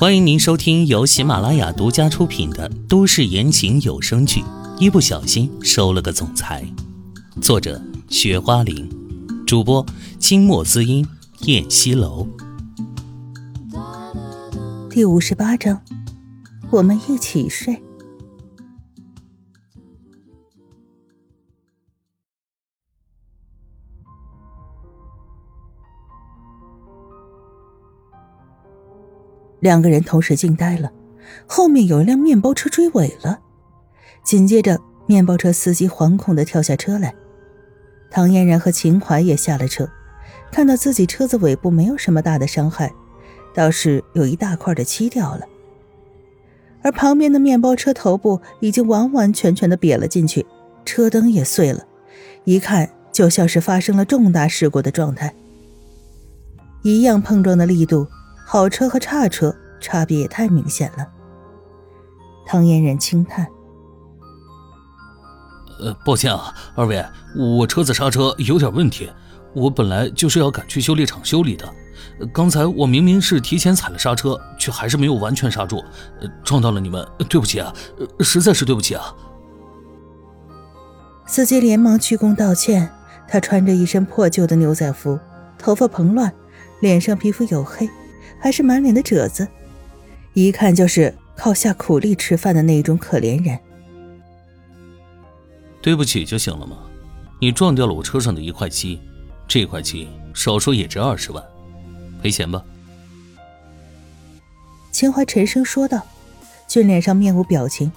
欢迎您收听由喜马拉雅独家出品的都市言情有声剧《一不小心收了个总裁》，作者：雪花玲，主播：清墨滋音、燕西楼。第五十八章，我们一起睡。两个人同时惊呆了，后面有一辆面包车追尾了，紧接着面包车司机惶恐的跳下车来，唐嫣然和秦淮也下了车，看到自己车子尾部没有什么大的伤害，倒是有一大块的漆掉了，而旁边的面包车头部已经完完全全的瘪了进去，车灯也碎了，一看就像是发生了重大事故的状态，一样碰撞的力度。好车和差车差别也太明显了。唐嫣然轻叹：“呃，抱歉啊，二位，我车子刹车有点问题，我本来就是要赶去修理厂修理的。刚才我明明是提前踩了刹车，却还是没有完全刹住，撞到了你们，对不起啊，实在是对不起啊。”司机连忙鞠躬道歉。他穿着一身破旧的牛仔服，头发蓬乱，脸上皮肤黝黑。还是满脸的褶子，一看就是靠下苦力吃饭的那种可怜人。对不起就行了吗？你撞掉了我车上的一块漆，这块漆少说也值二十万，赔钱吧。秦淮沉声说道，俊脸上面无表情，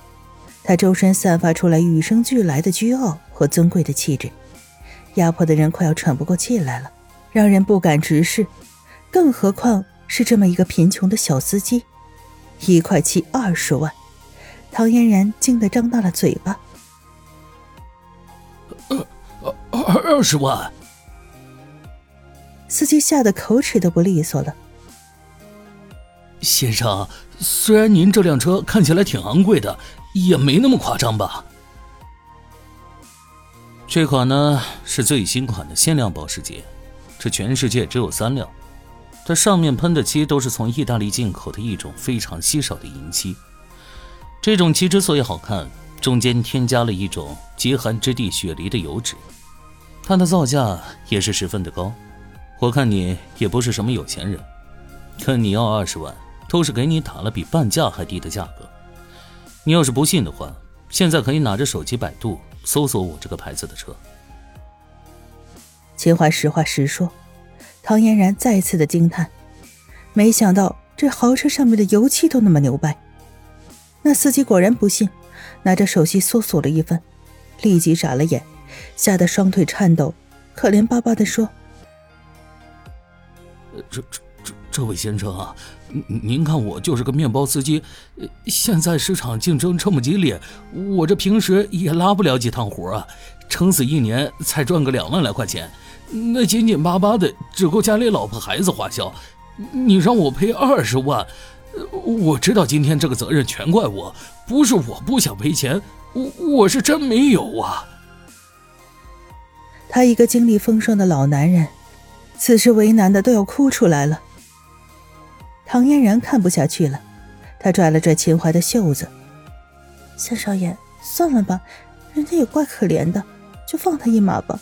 他周身散发出来与生俱来的倨傲和尊贵的气质，压迫的人快要喘不过气来了，让人不敢直视，更何况。是这么一个贫穷的小司机，一块七二十万，唐嫣然惊得张大了嘴巴。二二二十万！司机吓得口齿都不利索了。先生，虽然您这辆车看起来挺昂贵的，也没那么夸张吧？这款呢是最新款的限量保时捷，这全世界只有三辆。它上面喷的漆都是从意大利进口的一种非常稀少的银漆。这种漆之所以好看，中间添加了一种极寒之地雪梨的油脂，它的造价也是十分的高。我看你也不是什么有钱人，看你要二十万，都是给你打了比半价还低的价格。你要是不信的话，现在可以拿着手机百度搜索我这个牌子的车。秦淮实话实说。唐嫣然再次的惊叹，没想到这豪车上面的油漆都那么牛掰。那司机果然不信，拿着手机搜索了一番，立即傻了眼，吓得双腿颤抖，可怜巴巴的说：“这这这这位先生啊，您看我就是个面包司机，现在市场竞争这么激烈，我这平时也拉不了几趟活啊，撑死一年才赚个两万来块钱。”那紧紧巴巴的只够家里老婆孩子花销，你让我赔二十万，我知道今天这个责任全怪我，不是我不想赔钱，我我是真没有啊。他一个经历风霜的老男人，此时为难的都要哭出来了。唐嫣然看不下去了，他拽了拽秦淮的袖子：“三少爷，算了吧，人家也怪可怜的，就放他一马吧。”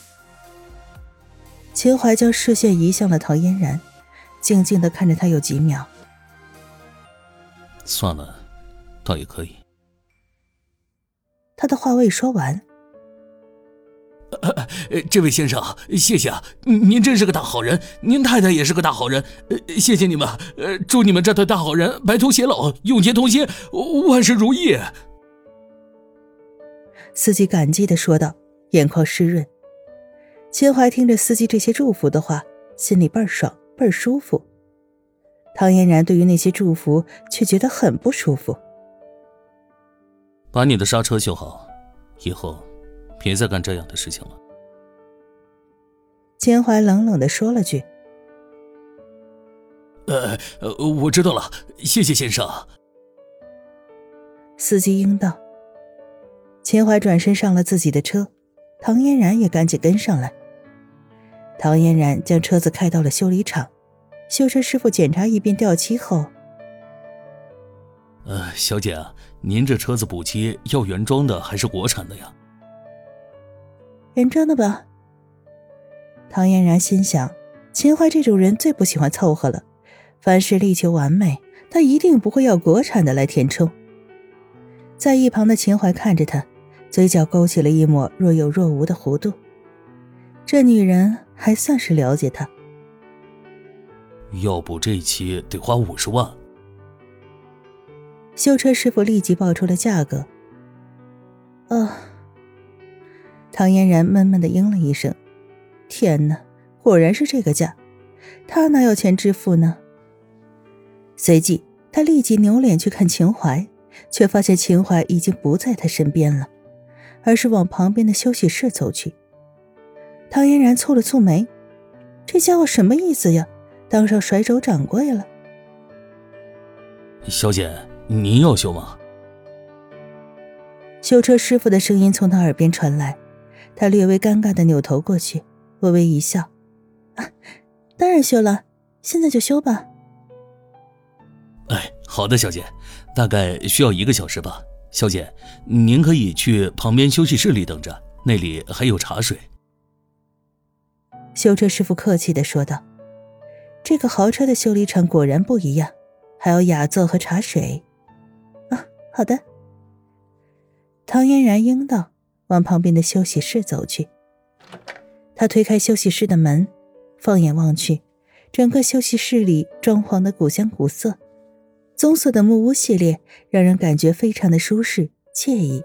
秦淮将视线移向了陶嫣然，静静的看着她有几秒。算了，倒也可以。他的话未说完，这位先生，谢谢啊，您真是个大好人，您太太也是个大好人，谢谢你们，呃，祝你们这对大好人白头偕老，永结同心，万事如意。司机感激的说道，眼眶湿润。秦淮听着司机这些祝福的话，心里倍儿爽，倍儿舒服。唐嫣然对于那些祝福却觉得很不舒服。把你的刹车修好，以后别再干这样的事情了。秦淮冷冷的说了句：“呃呃，我知道了，谢谢先生。”司机应道。秦淮转身上了自己的车，唐嫣然也赶紧跟上来。唐嫣然将车子开到了修理厂，修车师傅检查一遍掉漆后，呃，小姐啊，您这车子补漆要原装的还是国产的呀？原装的吧。唐嫣然心想，秦淮这种人最不喜欢凑合了，凡事力求完美，他一定不会要国产的来填充。在一旁的秦淮看着他，嘴角勾起了一抹若有若无的弧度。这女人还算是了解他。要不这期得花五十万。修车师傅立即报出了价格。啊！唐嫣然闷闷的应了一声。天哪，果然是这个价，他哪有钱支付呢？随即，他立即扭脸去看秦淮，却发现秦淮已经不在他身边了，而是往旁边的休息室走去。唐嫣然蹙了蹙眉，这家伙什么意思呀？当上甩手掌柜了？小姐，您要修吗？修车师傅的声音从他耳边传来，他略微尴尬的扭头过去。微微一笑，啊，当然修了，现在就修吧。哎，好的，小姐，大概需要一个小时吧。小姐，您可以去旁边休息室里等着，那里还有茶水。修车师傅客气的说道：“这个豪车的修理厂果然不一样，还有雅座和茶水。”啊，好的。唐嫣然应道，往旁边的休息室走去。他推开休息室的门，放眼望去，整个休息室里装潢的古香古色，棕色的木屋系列让人感觉非常的舒适惬意。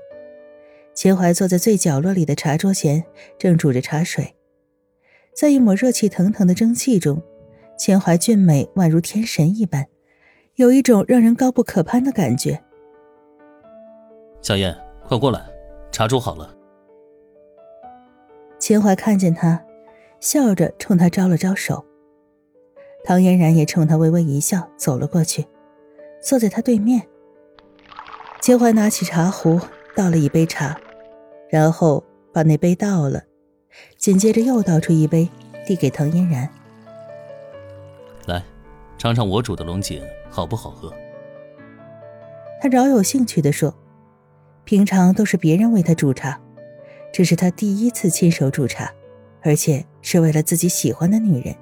秦淮坐在最角落里的茶桌前，正煮着茶水，在一抹热气腾腾的蒸汽中，秦淮俊美宛如天神一般，有一种让人高不可攀的感觉。小燕，快过来，茶煮好了。秦淮看见他，笑着冲他招了招手。唐嫣然也冲他微微一笑，走了过去，坐在他对面。秦淮拿起茶壶，倒了一杯茶，然后把那杯倒了，紧接着又倒出一杯，递给唐嫣然：“来，尝尝我煮的龙井，好不好喝？”他饶有兴趣地说：“平常都是别人为他煮茶。”这是他第一次亲手煮茶，而且是为了自己喜欢的女人，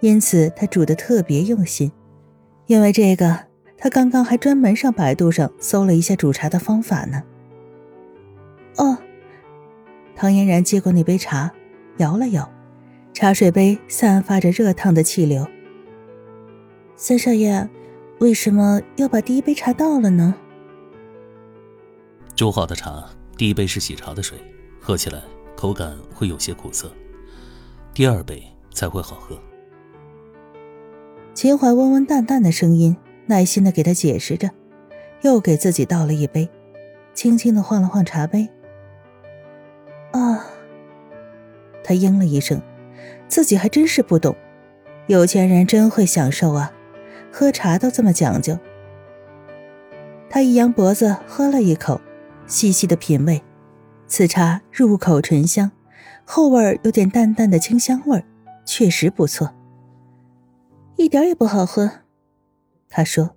因此他煮的特别用心。因为这个，他刚刚还专门上百度上搜了一下煮茶的方法呢。哦，唐嫣然接过那杯茶，摇了摇，茶水杯散发着热烫的气流。三少爷，为什么要把第一杯茶倒了呢？煮好的茶。第一杯是喜茶的水，喝起来口感会有些苦涩，第二杯才会好喝。秦淮温温淡淡的声音，耐心的给他解释着，又给自己倒了一杯，轻轻的晃了晃茶杯。啊，他应了一声，自己还真是不懂，有钱人真会享受啊，喝茶都这么讲究。他一扬脖子，喝了一口。细细的品味，此茶入口醇香，后味有点淡淡的清香味确实不错。一点也不好喝，他说。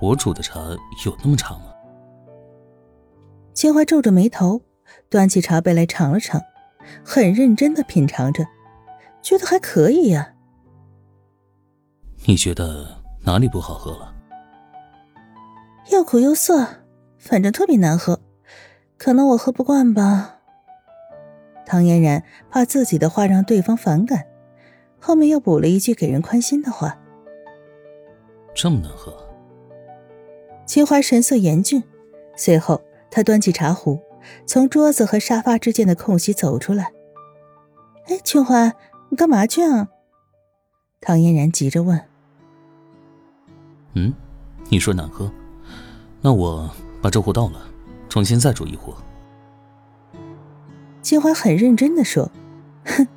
我煮的茶有那么差吗？秦淮皱着眉头，端起茶杯来尝了尝，很认真的品尝着，觉得还可以呀。你觉得哪里不好喝了？又苦又涩。反正特别难喝，可能我喝不惯吧。唐嫣然怕自己的话让对方反感，后面又补了一句给人宽心的话：“这么难喝。”秦淮神色严峻，随后他端起茶壶，从桌子和沙发之间的空隙走出来。“哎，秦淮，你干嘛去啊？”唐嫣然急着问。“嗯，你说难喝，那我……”把这壶倒了，重新再煮一壶。秦淮很认真的说：“哼，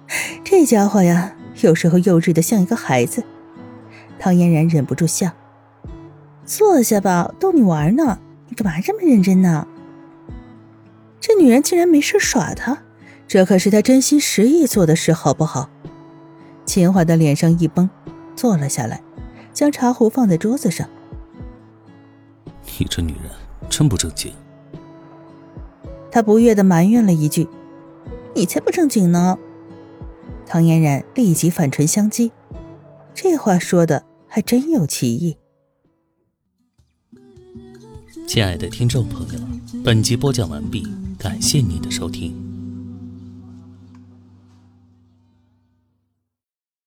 这家伙呀，有时候幼稚的像一个孩子。”唐嫣然忍不住笑：“坐下吧，逗你玩呢。你干嘛这么认真呢？”这女人竟然没事耍他，这可是他真心实意做的事，好不好？秦淮的脸上一绷，坐了下来，将茶壶放在桌子上。你这女人真不正经。他不悦的埋怨了一句：“你才不正经呢！”唐嫣然立即反唇相讥，这话说的还真有歧义。亲爱的听众朋友，本集播讲完毕，感谢您的收听。